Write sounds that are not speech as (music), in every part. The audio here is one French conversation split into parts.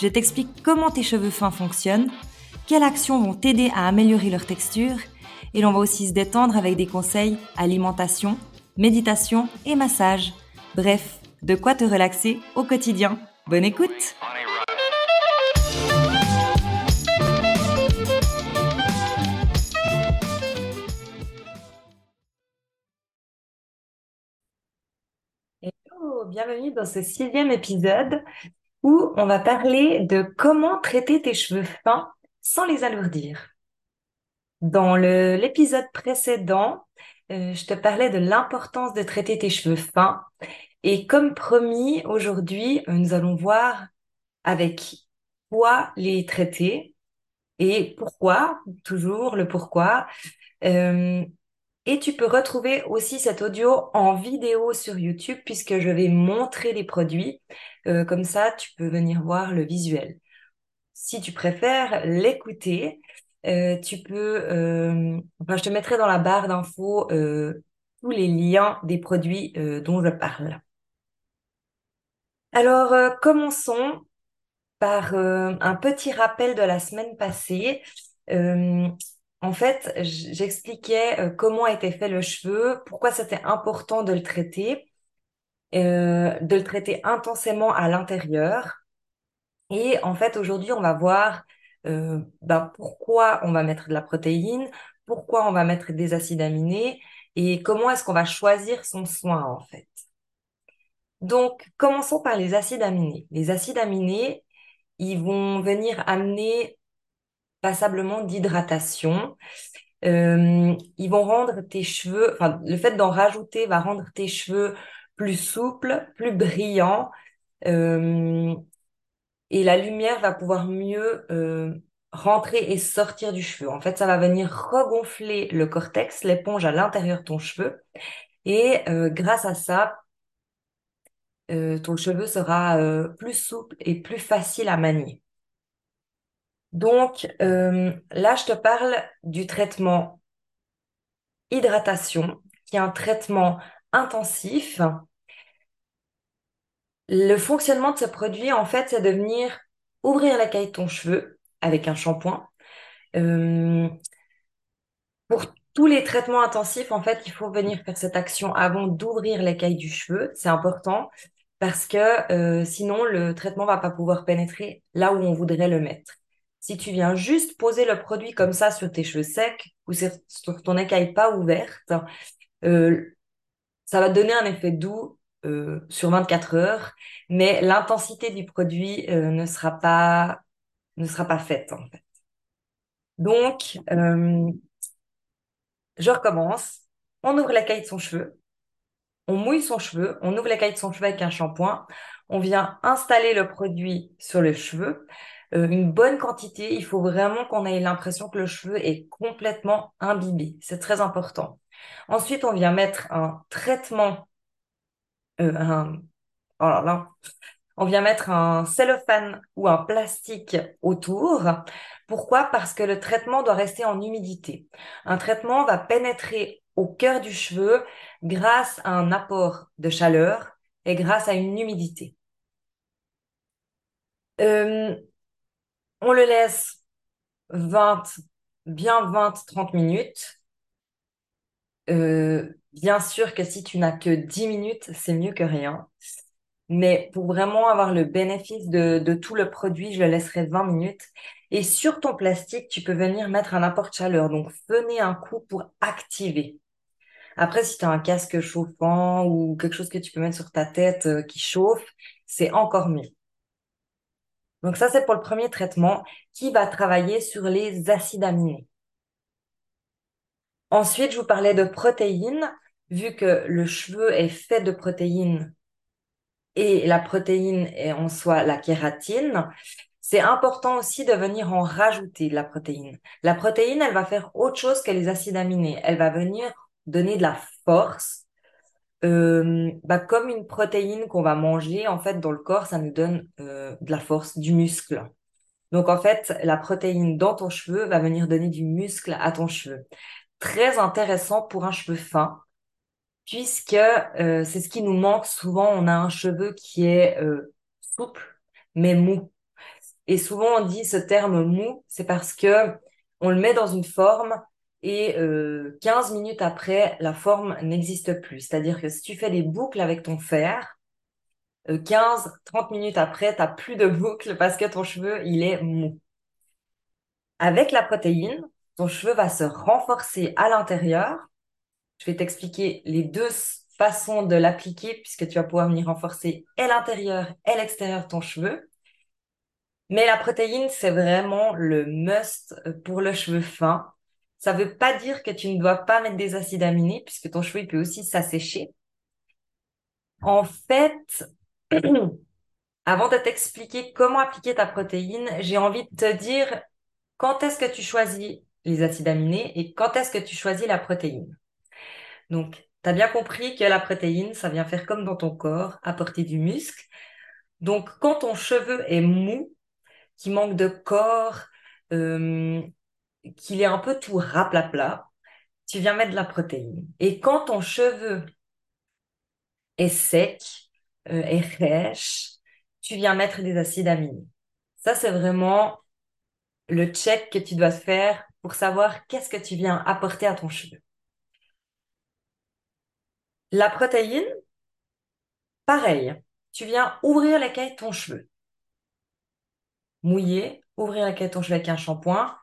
je t'explique comment tes cheveux fins fonctionnent, quelles actions vont t'aider à améliorer leur texture, et l'on va aussi se détendre avec des conseils alimentation, méditation et massage. Bref, de quoi te relaxer au quotidien. Bonne écoute Hello, bienvenue dans ce sixième épisode où on va parler de comment traiter tes cheveux fins sans les alourdir. Dans l'épisode précédent, euh, je te parlais de l'importance de traiter tes cheveux fins. Et comme promis, aujourd'hui, nous allons voir avec quoi les traiter et pourquoi, toujours le pourquoi. Euh, et tu peux retrouver aussi cet audio en vidéo sur YouTube puisque je vais montrer les produits. Euh, comme ça, tu peux venir voir le visuel. Si tu préfères l'écouter, euh, tu peux, euh, enfin, je te mettrai dans la barre d'infos tous les liens des produits dont je parle. Alors, commençons par un petit rappel de la semaine passée. En fait, j'expliquais comment était fait le cheveu, pourquoi c'était important de le traiter euh, de le traiter intensément à l'intérieur. Et en fait, aujourd'hui, on va voir euh, ben, pourquoi on va mettre de la protéine, pourquoi on va mettre des acides aminés et comment est-ce qu'on va choisir son soin en fait. Donc, commençons par les acides aminés. Les acides aminés, ils vont venir amener passablement d'hydratation. Euh, ils vont rendre tes cheveux, enfin, le fait d'en rajouter va rendre tes cheveux plus souple, plus brillant. Euh, et la lumière va pouvoir mieux euh, rentrer et sortir du cheveu. En fait, ça va venir regonfler le cortex, l'éponge à l'intérieur de ton cheveu. Et euh, grâce à ça, ton cheveu sera plus souple et plus facile à manier. Donc là, je te parle du traitement hydratation, qui est un traitement intensif le fonctionnement de ce produit, en fait, c'est de venir ouvrir la caille de ton cheveu avec un shampoing. Euh, pour tous les traitements intensifs, en fait, il faut venir faire cette action avant d'ouvrir l'écaille du cheveu. C'est important parce que euh, sinon, le traitement va pas pouvoir pénétrer là où on voudrait le mettre. Si tu viens juste poser le produit comme ça sur tes cheveux secs ou sur, ton écaille pas ouverte, euh, ça va donner un effet doux euh, sur 24 heures, mais l'intensité du produit euh, ne sera pas ne sera pas faite en fait. Donc, euh, je recommence. On ouvre la caille de son cheveu, on mouille son cheveu, on ouvre la caille de son cheveu avec un shampoing, on vient installer le produit sur le cheveu. Une bonne quantité, il faut vraiment qu'on ait l'impression que le cheveu est complètement imbibé. C'est très important. Ensuite, on vient mettre un traitement euh, oh on vient mettre un cellophane ou un plastique autour. Pourquoi? Parce que le traitement doit rester en humidité. Un traitement va pénétrer au cœur du cheveu grâce à un apport de chaleur et grâce à une humidité. Euh, on le laisse 20, bien 20-30 minutes. Euh, Bien sûr que si tu n'as que 10 minutes, c'est mieux que rien. Mais pour vraiment avoir le bénéfice de, tout le produit, je le laisserai 20 minutes. Et sur ton plastique, tu peux venir mettre un apport de chaleur. Donc, venez un coup pour activer. Après, si tu as un casque chauffant ou quelque chose que tu peux mettre sur ta tête euh, qui chauffe, c'est encore mieux. Donc ça, c'est pour le premier traitement qui va travailler sur les acides aminés. Ensuite, je vous parlais de protéines. Vu que le cheveu est fait de protéines et la protéine est en soi la kératine, c'est important aussi de venir en rajouter de la protéine. La protéine, elle va faire autre chose que les acides aminés. Elle va venir donner de la force. Euh, bah, comme une protéine qu'on va manger, en fait, dans le corps, ça nous donne euh, de la force, du muscle. Donc, en fait, la protéine dans ton cheveu va venir donner du muscle à ton cheveu. Très intéressant pour un cheveu fin, puisque euh, c'est ce qui nous manque souvent. On a un cheveu qui est souple, mais mou. Et souvent, on dit ce terme mou, c'est parce que on le met dans une forme et euh, 15 minutes après, la forme n'existe plus. C'est-à-dire que si tu fais des boucles avec ton fer, 15, euh, 30 minutes après, tu n'as plus de boucles parce que ton cheveu, il est mou. Avec la protéine, ton cheveu va se renforcer à l'intérieur. Je vais t'expliquer les deux façons de l'appliquer puisque tu vas pouvoir venir renforcer et l'intérieur et l'extérieur de ton cheveu. Mais la protéine, c'est vraiment le must pour le cheveu fin. Ça ne veut pas dire que tu ne dois pas mettre des acides aminés, puisque ton cheveu peut aussi s'assécher. En fait, (clears throat) avant de t'expliquer comment appliquer ta protéine, j'ai envie de te dire quand est-ce que tu choisis les acides aminés et quand est-ce que tu choisis la protéine. Donc, tu as bien compris que la protéine, ça vient faire comme dans ton corps, apporter du muscle. Donc, quand ton cheveu est mou, qui manque de corps, euh, qu'il est un peu tout raplapla, tu viens mettre de la protéine. Et quand ton cheveu est sec, euh, est rêche, tu viens mettre des acides aminés. Ça, c'est vraiment le check que tu dois faire pour savoir qu'est-ce que tu viens apporter à ton cheveu. La protéine, pareil, tu viens ouvrir l'écaille de ton cheveu mouiller, ouvrir la ton cheveu avec un shampoing,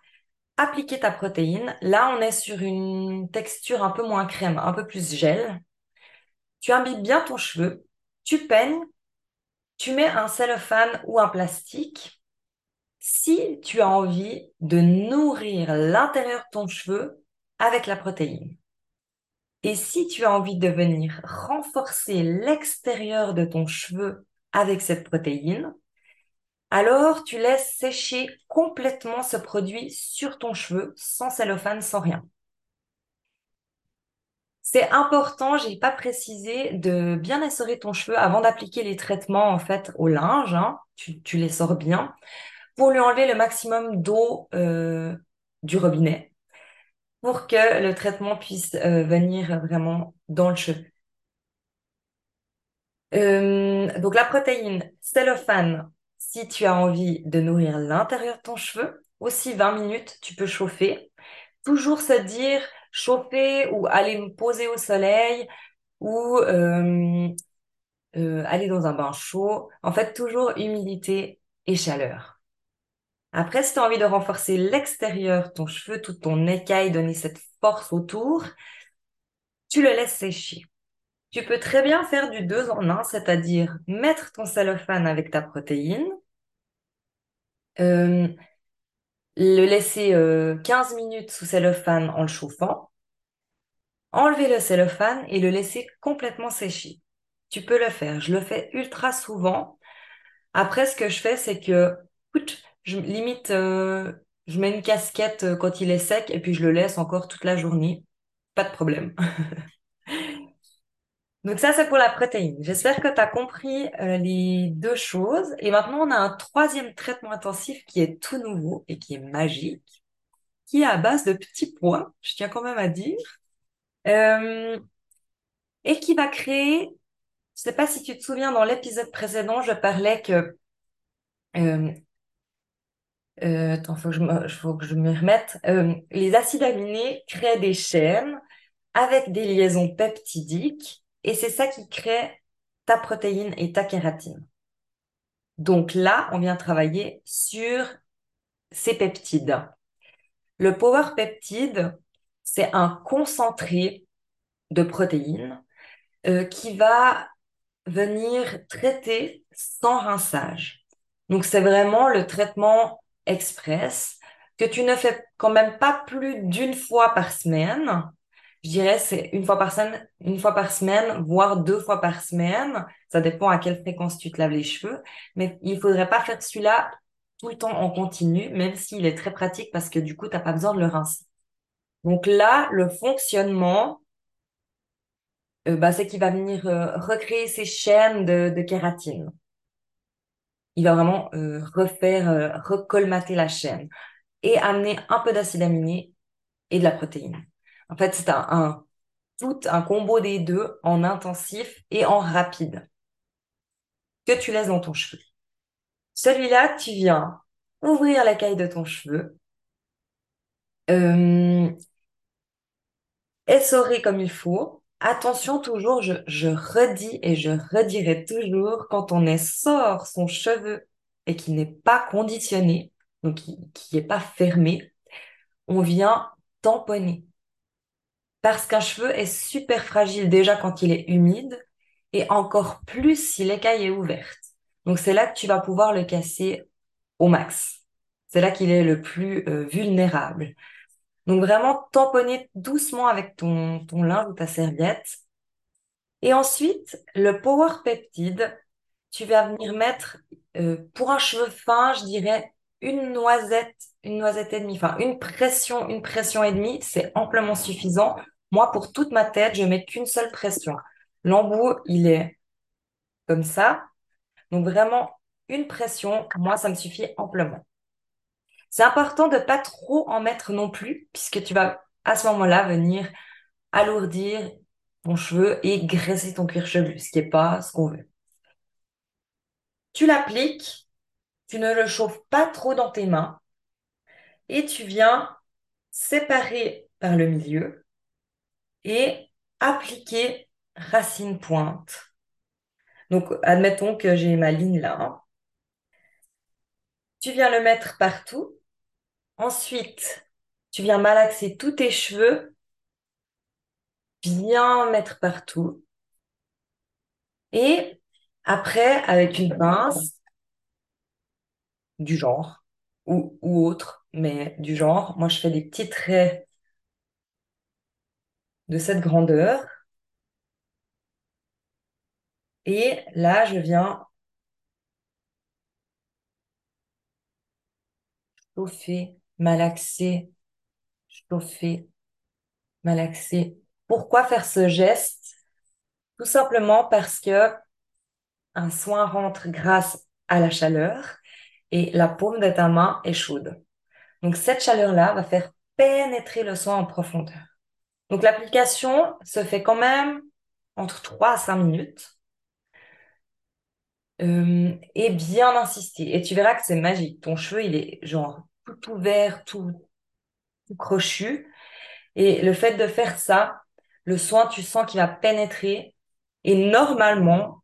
appliquer ta protéine. Là, on est sur une texture un peu moins crème, un peu plus gel. Tu imbibes bien ton cheveu, tu peignes, tu mets un cellophane ou un plastique. Si tu as envie de nourrir l'intérieur de ton cheveu avec la protéine. Et si tu as envie de venir renforcer l'extérieur de ton cheveu avec cette protéine, alors tu laisses sécher complètement ce produit sur ton cheveu, sans cellophane, sans rien. C'est important, j'ai pas précisé, de bien essorer ton cheveu avant d'appliquer les traitements en au linge. Hein. Tu, les sors bien pour lui enlever le maximum d'eau euh, du robinet pour que le traitement puisse euh, venir vraiment dans le cheveu. Euh, donc la protéine cellophane tu as envie de nourrir l'intérieur de ton cheveu, aussi 20 minutes, tu peux chauffer. Toujours se dire chauffer ou aller me poser au soleil ou euh, euh, aller dans un bain chaud. En fait, toujours humidité et chaleur. Après, si tu as envie de renforcer l'extérieur, ton cheveu, tout ton écaille, donner cette force autour, tu le laisses sécher. Tu peux très bien faire du 2 en 1, c'est-à-dire mettre ton cellophane avec ta protéine, euh, le laisser 15 euh, minutes sous cellophane en le chauffant, enlever le cellophane et le laisser complètement sécher. Tu peux le faire. Je le fais ultra souvent. Après, ce que je fais, c'est que je limite, euh, je mets une casquette quand il est sec et puis je le laisse encore toute la journée. Pas de problème. (laughs) Donc ça, c'est pour la protéine. J'espère que tu as compris euh, les deux choses. Et maintenant, on a un troisième traitement intensif qui est tout nouveau et qui est magique, qui est à base de petits pois, je tiens quand même à dire, euh, et qui va créer, je ne sais pas si tu te souviens, dans l'épisode précédent, je parlais que... Euh, attends, faut que je faut que je me remette. les acides aminés créent des chaînes avec des liaisons peptidiques et c'est ça qui crée ta protéine et ta kératine. Donc là, on vient travailler sur ces peptides. Le power peptide, c'est un concentré de protéines euh, qui va venir traiter sans rinçage. Donc c'est vraiment le traitement express que tu ne fais quand même pas plus d'une fois par semaine je dirais c'est une fois par semaine, voire deux fois par semaine. Ça dépend à quelle fréquence tu te laves les cheveux. Mais il faudrait pas faire celui-là tout le temps en continu, même s'il est très pratique parce que du coup, tu n'as pas besoin de le rincer. Donc là, le fonctionnement, euh, bah, c'est qu'il va venir euh, recréer ses chaînes de, kératine. Il va vraiment euh, refaire, recolmater la chaîne et amener un peu d'acide aminé et de la protéine. En fait, c'est un, tout un combo des deux en intensif et en rapide que tu laisses dans ton cheveu. Celui-là, tu viens ouvrir la caille de ton cheveu, euh, essorer comme il faut. Attention toujours, je, redis et je redirai toujours, quand on essore son cheveu et qui n'est pas conditionné, donc qui n'est pas fermé, on vient tamponner. Parce qu'un cheveu est super fragile déjà quand il est humide et encore plus si l'écaille est ouverte. Donc c'est là que tu vas pouvoir le casser au max. C'est là qu'il est le plus euh, vulnérable. Donc vraiment tamponner doucement avec ton, linge ou ta serviette. Et ensuite, le Power Peptide, tu vas venir mettre, euh, pour un cheveu fin, je dirais une noisette, une noisette et demie, enfin une pression, une pression et demie, c'est amplement suffisant. Moi, pour toute ma tête, je mets qu'une seule pression. L'embout, il est comme ça. Donc vraiment, une pression, moi, ça me suffit amplement. C'est important de pas trop en mettre non plus, puisque tu vas à ce moment-là venir alourdir ton cheveu et graisser ton cuir chevelu, ce qui n'est pas ce qu'on veut. Tu l'appliques, tu ne le chauffes pas trop dans tes mains et tu viens séparer par le milieu et appliquer racine pointe. Donc, admettons que j'ai ma ligne là. Tu viens le mettre partout. Ensuite, tu viens malaxer tous tes cheveux, bien mettre partout. Et après, avec une pince, du genre, ou, ou autre, mais du genre, moi je fais des petits traits de cette grandeur. Et là, je viens chauffer, malaxer, chauffer, malaxer. Pourquoi faire ce geste? Tout simplement parce que un soin rentre grâce à la chaleur et la paume de ta main est chaude. Donc cette chaleur-là va faire pénétrer le soin en profondeur. Donc l'application se fait quand même entre 3 à 5 minutes. Euh, et bien insister. Et tu verras que c'est magique. Ton cheveu, il est genre tout ouvert, tout, crochu. Et le fait de faire ça, le soin, tu sens qu'il va pénétrer. Et normalement,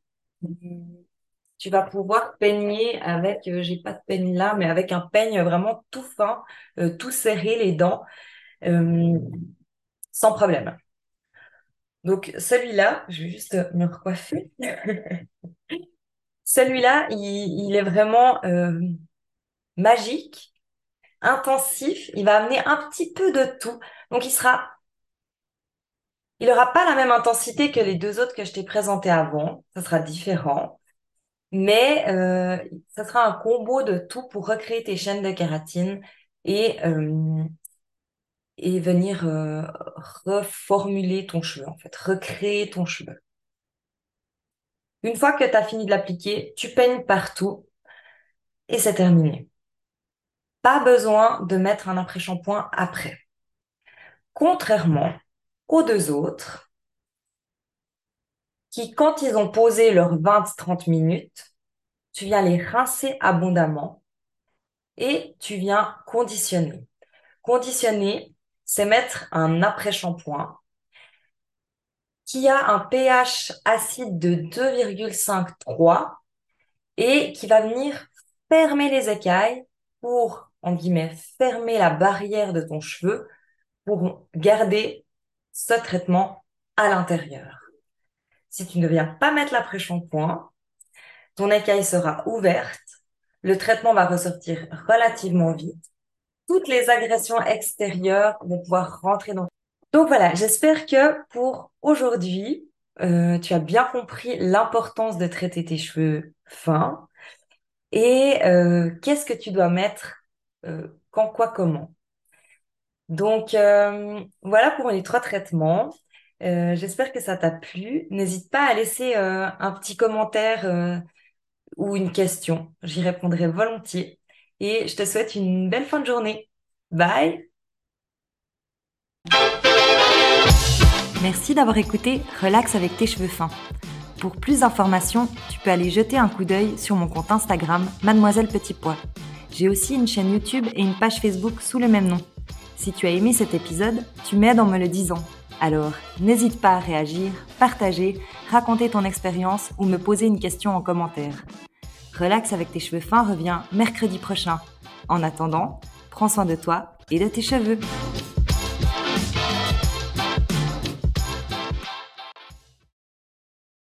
tu vas pouvoir peigner avec, euh, j'ai pas de peigne là, mais avec un peigne vraiment tout fin, euh, tout serré les dents, sans problème. Donc celui-là, je vais juste me recoiffer. (laughs) celui-là, il, est vraiment euh, magique, intensif. Il va amener un petit peu de tout. Donc il sera, il n'aura pas la même intensité que les deux autres que je t'ai présentés avant. Ça sera différent. Mais euh, ça sera un combo de tout pour recréer tes chaînes de kératine et euh, et venir euh, reformuler ton cheveu, en fait, recréer ton cheveu. Une fois que tu as fini de l'appliquer, tu peignes partout et c'est terminé. Pas besoin de mettre un après-shampoing après. Contrairement aux deux autres, qui, quand ils ont posé leurs 20-30 minutes, tu viens les rincer abondamment et tu viens conditionner. Conditionner, c'est mettre un après-shampoing qui a un pH acide de 2,53 et qui va venir fermer les écailles pour, en guillemets, fermer la barrière de ton cheveu pour garder ce traitement à l'intérieur. Si tu ne viens pas mettre l'après-shampoing, ton écaille sera ouverte, le traitement va ressortir relativement vite toutes les agressions extérieures vont pouvoir rentrer dans. Donc voilà, j'espère que pour aujourd'hui, euh, tu as bien compris l'importance de traiter tes cheveux fins et euh, qu'est-ce que tu dois mettre euh, quand, quoi, comment? Donc voilà pour les trois traitements. J'espère que ça t'a plu. N'hésite pas à laisser un petit commentaire ou une question. J'y répondrai volontiers. Et je te souhaite une belle fin de journée. Bye! Merci d'avoir écouté Relax avec tes cheveux fins. Pour plus d'informations, tu peux aller jeter un coup d'œil sur mon compte Instagram Mademoiselle Petit Pois. J'ai aussi une chaîne YouTube et une page Facebook sous le même nom. Si tu as aimé cet épisode, tu m'aides en me le disant. Alors, n'hésite pas à réagir, partager, raconter ton expérience ou me poser une question en commentaire. Relax avec tes cheveux fins revient mercredi prochain. En attendant, prends soin de toi et de tes cheveux.